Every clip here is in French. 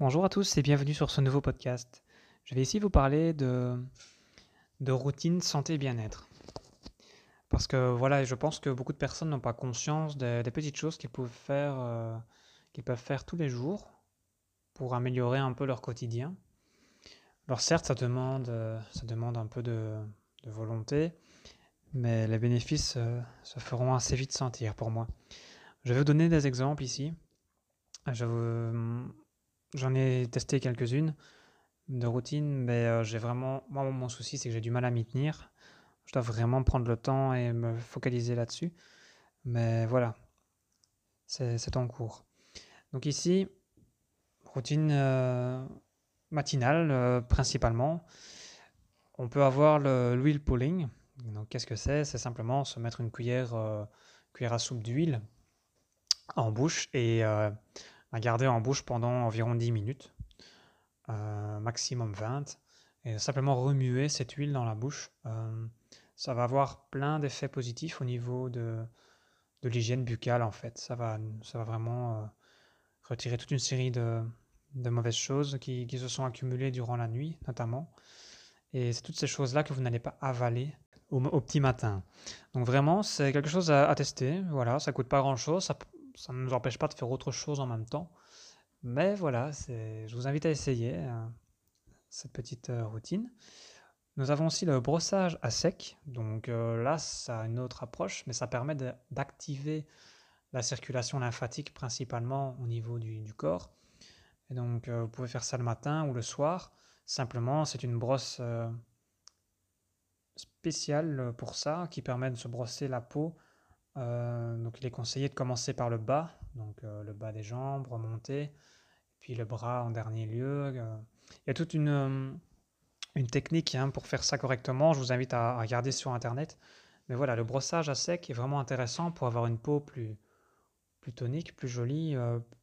Bonjour à tous et bienvenue sur ce nouveau podcast. Je vais ici vous parler de, de routine santé bien-être. Parce que voilà, je pense que beaucoup de personnes n'ont pas conscience des, petites choses qu'ils peuvent faire, euh, peuvent faire tous les jours pour améliorer un peu leur quotidien. Alors certes, ça demande, euh, un peu de, volonté, mais les bénéfices euh, se feront assez vite sentir pour moi. Je vais vous donner des exemples ici. Je J'en ai testé quelques-unes de routines, mais euh, j'ai vraiment, moi mon souci c'est que j'ai du mal à m'y tenir. Je dois vraiment prendre le temps et me focaliser là-dessus. Mais voilà, c'est en cours. Donc ici, routine euh, matinale euh, principalement. On peut avoir le l'huile pulling. Donc qu'est-ce que c'est? C'est simplement se mettre une cuillère, cuillère à soupe d'huile en bouche et garder en bouche pendant environ 10 minutes, euh, maximum 20, et simplement remuer cette huile dans la bouche. Euh, ça va avoir plein d'effets positifs au niveau de, de l'hygiène buccale en fait. Ça va, ça va vraiment euh, retirer toute une série de, de mauvaises choses qui, qui se sont accumulées durant la nuit notamment. Et c'est toutes ces choses-là que vous n'allez pas avaler au, au petit matin. Donc vraiment, c'est quelque chose à, à tester. Voilà, ça coûte pas grand-chose, ça, ça ne nous empêche pas de faire autre chose en même temps. Mais voilà, je vous invite à essayer euh, cette petite euh, routine. Nous avons aussi le brossage à sec. Donc euh, là, ça a une autre approche, mais ça permet d'activer la circulation lymphatique principalement au niveau du, corps. Et donc, euh, vous pouvez faire ça le matin ou le soir. Simplement, c'est une brosse spéciale pour ça qui permet de se brosser la peau. Euh, donc, il est conseillé de commencer par le bas, donc euh, le bas des jambes, remonter, puis le bras en dernier lieu. euh. Il y a toute une, technique hein, pour faire ça correctement. Je vous invite à, regarder sur Internet. Mais voilà, le brossage à sec est vraiment intéressant pour avoir une peau plus, plus tonique, plus jolie,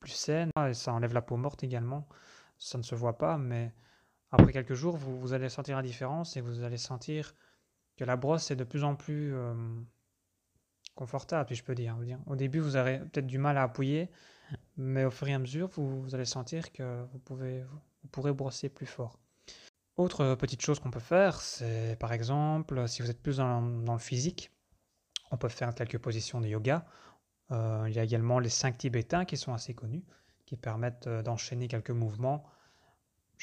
plus saine. Ah, Et ça enlève la peau morte également. Ça ne se voit pas, mais après quelques jours, vous, vous allez sentir la différence et vous allez sentir que la brosse est de plus en plus confortable, si je peux dire. Au début, vous aurez peut-être du mal à appuyer, mais au fur et à mesure, vous, allez sentir que vous pouvez, vous pourrez brosser plus fort. Autre petite chose qu'on peut faire, c'est par exemple, si vous êtes plus dans, le physique, on peut faire quelques positions de yoga. Euh, il y a également les 5 tibétains qui sont assez connus, qui permettent euh, d'enchaîner quelques mouvements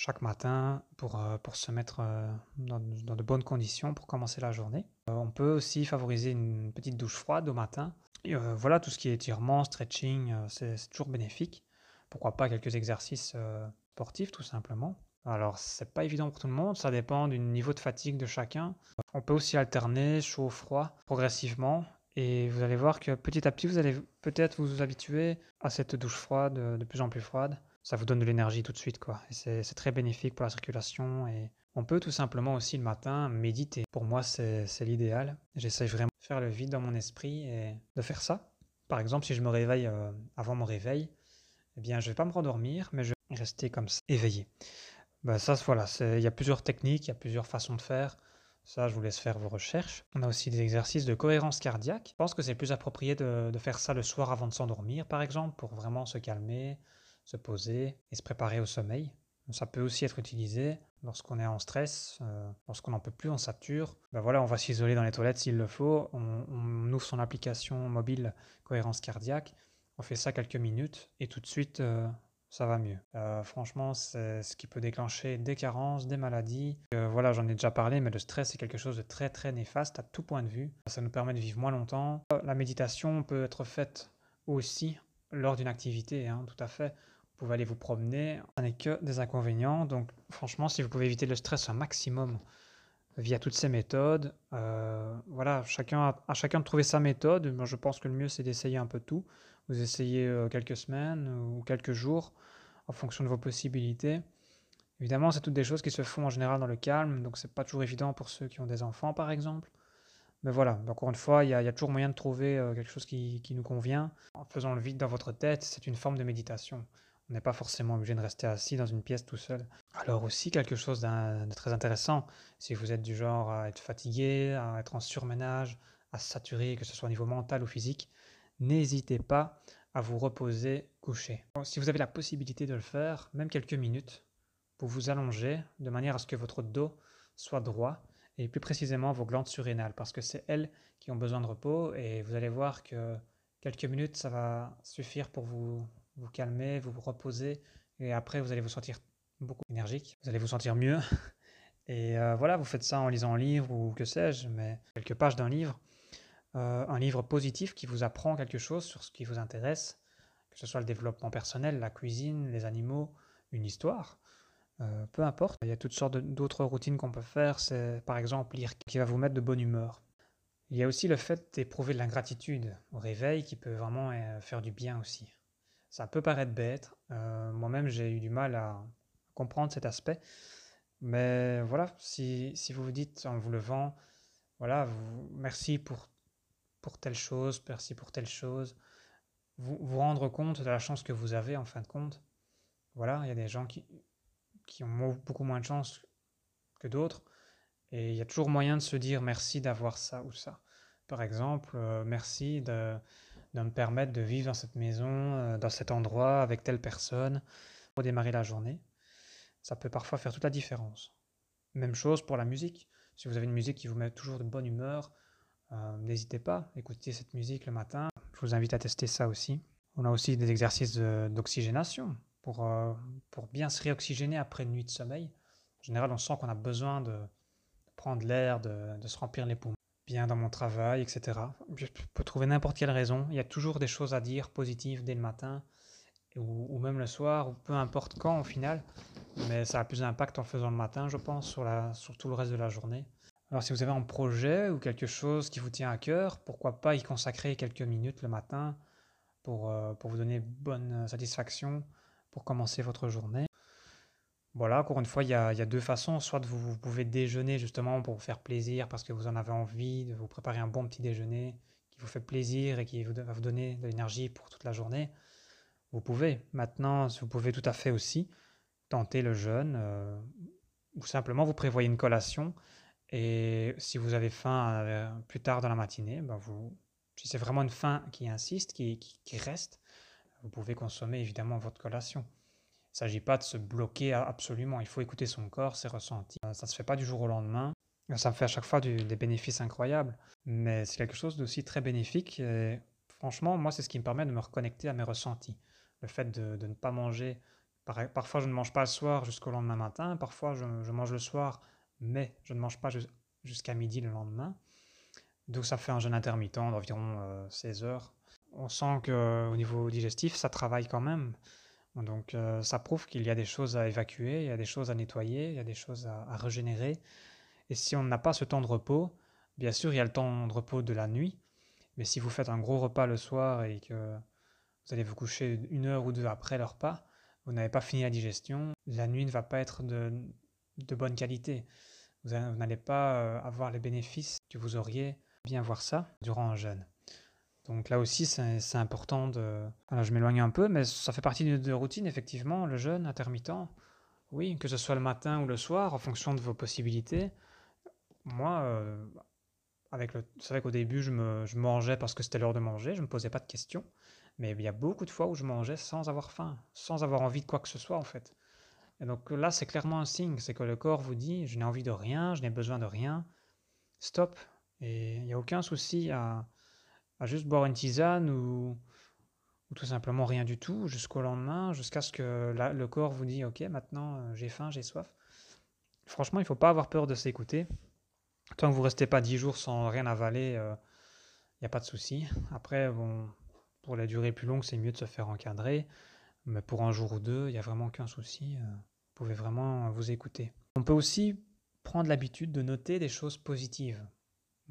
chaque matin pour, euh, pour se mettre euh, dans, dans de bonnes conditions pour commencer la journée. Euh, on peut aussi favoriser une petite douche froide au matin. Et, voilà, tout ce qui est étirement, stretching, c'est toujours bénéfique. Pourquoi pas quelques exercices sportifs tout simplement. Alors, c'est pas évident pour tout le monde, ça dépend du niveau de fatigue de chacun. On peut aussi alterner chaud-froid progressivement et vous allez voir que petit à petit, vous allez peut-être vous habituer à cette douche froide, de plus en plus froide. Ça vous donne de l'énergie tout de suite, quoi. C'est très bénéfique pour la circulation. Et on peut tout simplement aussi le matin méditer. Pour moi, c'est l'idéal. J'essaye vraiment de faire le vide dans mon esprit et de faire ça. Par exemple, si je me réveille euh, avant mon réveil, eh bien, je vais pas me rendormir, mais je vais rester comme ça, éveillé. Ben ça, voilà, il y a plusieurs techniques, il y a plusieurs façons de faire. Ça, je vous laisse faire vos recherches. On a aussi des exercices de cohérence cardiaque. Je pense que c'est plus approprié de faire ça le soir avant de s'endormir, par exemple, pour vraiment se calmer, se poser et se préparer au sommeil. Ça peut aussi être utilisé lorsqu'on est en stress, euh, lorsqu'on n'en peut plus, on sature. Ben voilà, on va s'isoler dans les toilettes s'il le faut. On, ouvre son application mobile cohérence cardiaque. On fait ça quelques minutes et tout de suite, euh, ça va mieux. Euh, franchement, c'est ce qui peut déclencher des carences, des maladies. Voilà, j'en ai déjà parlé, mais le stress est quelque chose de très très néfaste à tout point de vue. Ça nous permet de vivre moins longtemps. La méditation peut être faite aussi lors d'une activité, hein, tout à fait. Vous pouvez aller vous promener, ça n'est que des inconvénients. Donc franchement, si vous pouvez éviter le stress un maximum via toutes ces méthodes, euh, voilà, chacun a, chacun de trouver sa méthode. Moi, je pense que le mieux, c'est d'essayer un peu tout. Vous essayez euh, quelques semaines ou quelques jours en fonction de vos possibilités. Évidemment, c'est toutes des choses qui se font en général dans le calme, donc c'est pas toujours évident pour ceux qui ont des enfants, par exemple. Mais voilà, encore une fois, il y a, toujours moyen de trouver euh, quelque chose qui, nous convient. En faisant le vide dans votre tête, c'est une forme de méditation. On n'est pas forcément obligé de rester assis dans une pièce tout seul. Alors aussi, quelque chose de très intéressant, si vous êtes du genre à être fatigué, à être en surménage, à saturer, que ce soit au niveau mental ou physique, n'hésitez pas à vous reposer couché. Si vous avez la possibilité de le faire, même quelques minutes, vous vous allongez de manière à ce que votre dos soit droit et plus précisément vos glandes surrénales parce que c'est elles qui ont besoin de repos et vous allez voir que quelques minutes ça va suffire pour vous, vous calmer, vous reposer et après vous allez vous sentir beaucoup énergique, vous allez vous sentir mieux et euh, voilà, vous faites ça en lisant un livre ou que sais-je, mais quelques pages d'un livre, euh, un livre positif qui vous apprend quelque chose sur ce qui vous intéresse, que ce soit le développement personnel, la cuisine, les animaux, une histoire. Euh, peu importe, il y a toutes sortes d'autres routines qu'on peut faire. C'est par exemple lire qui va vous mettre de bonne humeur. Il y a aussi le fait d'éprouver de l'ingratitude au réveil qui peut vraiment faire du bien aussi. Ça peut paraître bête. Moi-même, j'ai eu du mal à comprendre cet aspect. Mais voilà, si, si vous vous dites en vous levant, voilà, merci pour, pour telle chose, merci pour telle chose, vous vous rendre compte de la chance que vous avez en fin de compte. Voilà, il y a des gens qui, qui ont beaucoup moins de chance que d'autres, et il y a toujours moyen de se dire merci d'avoir ça ou ça. Par exemple, euh, merci de, de, me permettre de vivre dans cette maison, euh, dans cet endroit, avec telle personne, pour démarrer la journée ça peut parfois faire toute la différence. Même chose pour la musique. Si vous avez une musique qui vous met toujours de bonne humeur, euh, n'hésitez pas, écoutez cette musique le matin. Je vous invite à tester ça aussi. On a aussi des exercices d'oxygénation pour, euh, pour bien se réoxygéner après une nuit de sommeil. En général, on sent qu'on a besoin de prendre l'air, de, de, se remplir les poumons. Bien dans mon travail, etc. Je peux trouver n'importe quelle raison. Il y a toujours des choses à dire positives dès le matin ou, même le soir, ou peu importe quand au final. Mais ça a plus d'impact en faisant le matin, je pense, sur, la, sur tout le reste de la journée. Alors si vous avez un projet ou quelque chose qui vous tient à cœur, pourquoi pas y consacrer quelques minutes le matin pour, euh, pour vous donner bonne satisfaction pour commencer votre journée. Voilà, encore une fois, il y a, deux façons. Soit vous, vous, pouvez déjeuner justement pour vous faire plaisir parce que vous en avez envie, de vous préparer un bon petit déjeuner qui vous fait plaisir et qui va vous donner de l'énergie pour toute la journée. Vous pouvez. Maintenant, vous pouvez tout à fait aussi tenter le jeûne euh, ou simplement vous prévoyez une collation et si vous avez faim euh, plus tard dans la matinée, ben vous, si c'est vraiment une faim qui insiste, qui, reste, vous pouvez consommer évidemment votre collation. Il ne s'agit pas de se bloquer absolument, il faut écouter son corps, ses ressentis. Euh, ça ne se fait pas du jour au lendemain. Ça me fait à chaque fois des bénéfices incroyables, mais c'est quelque chose d'aussi très bénéfique. Et franchement, moi, c'est ce qui me permet de me reconnecter à mes ressentis le fait de, ne pas manger. parfois, je ne mange pas le soir jusqu'au lendemain matin. Parfois, je, mange le soir, mais je ne mange pas jusqu'à midi le lendemain. Donc, ça fait un jeûne intermittent d'environ 16 euh, heures. On sent qu'au niveau digestif, ça travaille quand même. Donc, euh, ça prouve qu'il y a des choses à évacuer, il y a des choses à nettoyer, il y a des choses à, régénérer. Et si on n'a pas ce temps de repos, bien sûr, il y a le temps de repos de la nuit. Mais si vous faites un gros repas le soir et que vous allez vous coucher une heure ou deux après le repas, vous n'avez pas fini la digestion, la nuit ne va pas être de, de bonne qualité. Vous n'allez pas euh, avoir les bénéfices que vous auriez bien voir ça durant un jeûne. Donc là aussi, c'est important de... Alors je m'éloigne un peu, mais ça fait partie de, de routine, effectivement, le jeûne intermittent. Oui, que ce soit le matin ou le soir, en fonction de vos possibilités. Moi, euh, c'est vrai qu'au début, je, je mangeais parce que c'était l'heure de manger, je ne me posais pas de questions. Mais il y a beaucoup de fois où je mangeais sans avoir faim, sans avoir envie de quoi que ce soit en fait. Et donc là, c'est clairement un signe, c'est que le corps vous dit, je n'ai envie de rien, je n'ai besoin de rien, stop. Et il n'y a aucun souci à, juste boire une tisane ou, tout simplement rien du tout jusqu'au lendemain, jusqu'à ce que le corps vous dit, ok, maintenant euh, j'ai faim, j'ai soif. Franchement, il ne faut pas avoir peur de s'écouter. Tant que vous restez pas dix jours sans rien avaler, euh, il n'y a pas de souci. Après, pour la durée plus longue, c'est mieux de se faire encadrer. Mais pour un jour ou deux, il n'y a vraiment aucun souci. Euh, vous pouvez vraiment vous écouter. On peut aussi prendre l'habitude de noter des choses positives.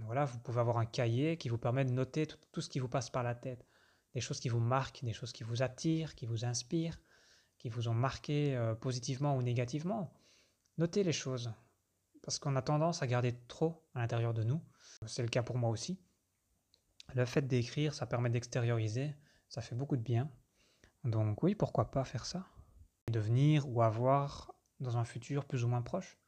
Voilà, vous pouvez avoir un cahier qui vous permet de noter tout, ce qui vous passe par la tête. Des choses qui vous marquent, des choses qui vous attirent, qui vous inspirent, qui vous ont marqué euh, positivement ou négativement. Notez les choses. Parce qu'on a tendance à garder trop à l'intérieur de nous. C'est le cas pour moi aussi. Le fait d'écrire, ça permet d'extérioriser, ça fait beaucoup de bien. Donc oui, pourquoi pas faire ça? Devenir ou avoir dans un futur plus ou moins proche.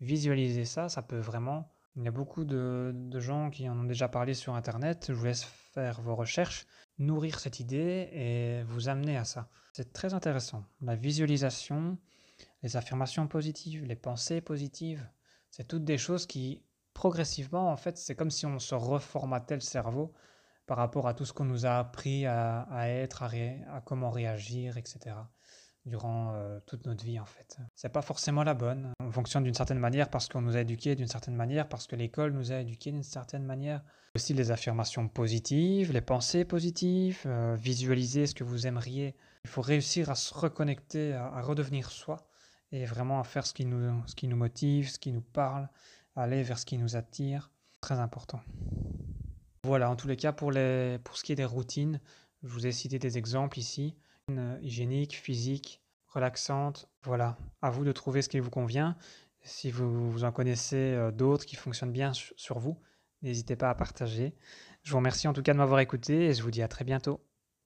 Visualiser ça, ça peut vraiment Il y a beaucoup de, gens qui en ont déjà parlé sur Internet. Je vous laisse faire vos recherches, nourrir cette idée et vous amener à ça. C'est très intéressant. La visualisation, les affirmations positives, les pensées positives, c'est toutes des choses qui, progressivement, en fait, c'est comme si on se reformatait le cerveau par rapport à tout ce qu'on nous a appris à, être, à, comment réagir, etc. durant euh, toute notre vie en fait. C'est pas forcément la bonne. On fonctionne d'une certaine manière parce qu'on nous a éduqués d'une certaine manière, parce que l'école nous a éduqués d'une certaine manière. Aussi les affirmations positives, les pensées positives, euh, visualiser ce que vous aimeriez. Il faut réussir à se reconnecter, à, redevenir soi et vraiment à faire ce qui, nous, ce qui nous motive, ce qui nous parle, aller vers ce qui nous attire. Très important. Voilà, en tous les cas, pour, les, pour ce qui est des routines, je vous ai cité des exemples ici. Une hygiénique, physique, relaxante. Voilà, à vous de trouver ce qui vous convient. Si vous, vous en connaissez euh, d'autres qui fonctionnent bien sur vous, n'hésitez pas à partager. Je vous remercie en tout cas de m'avoir écouté et je vous dis à très bientôt.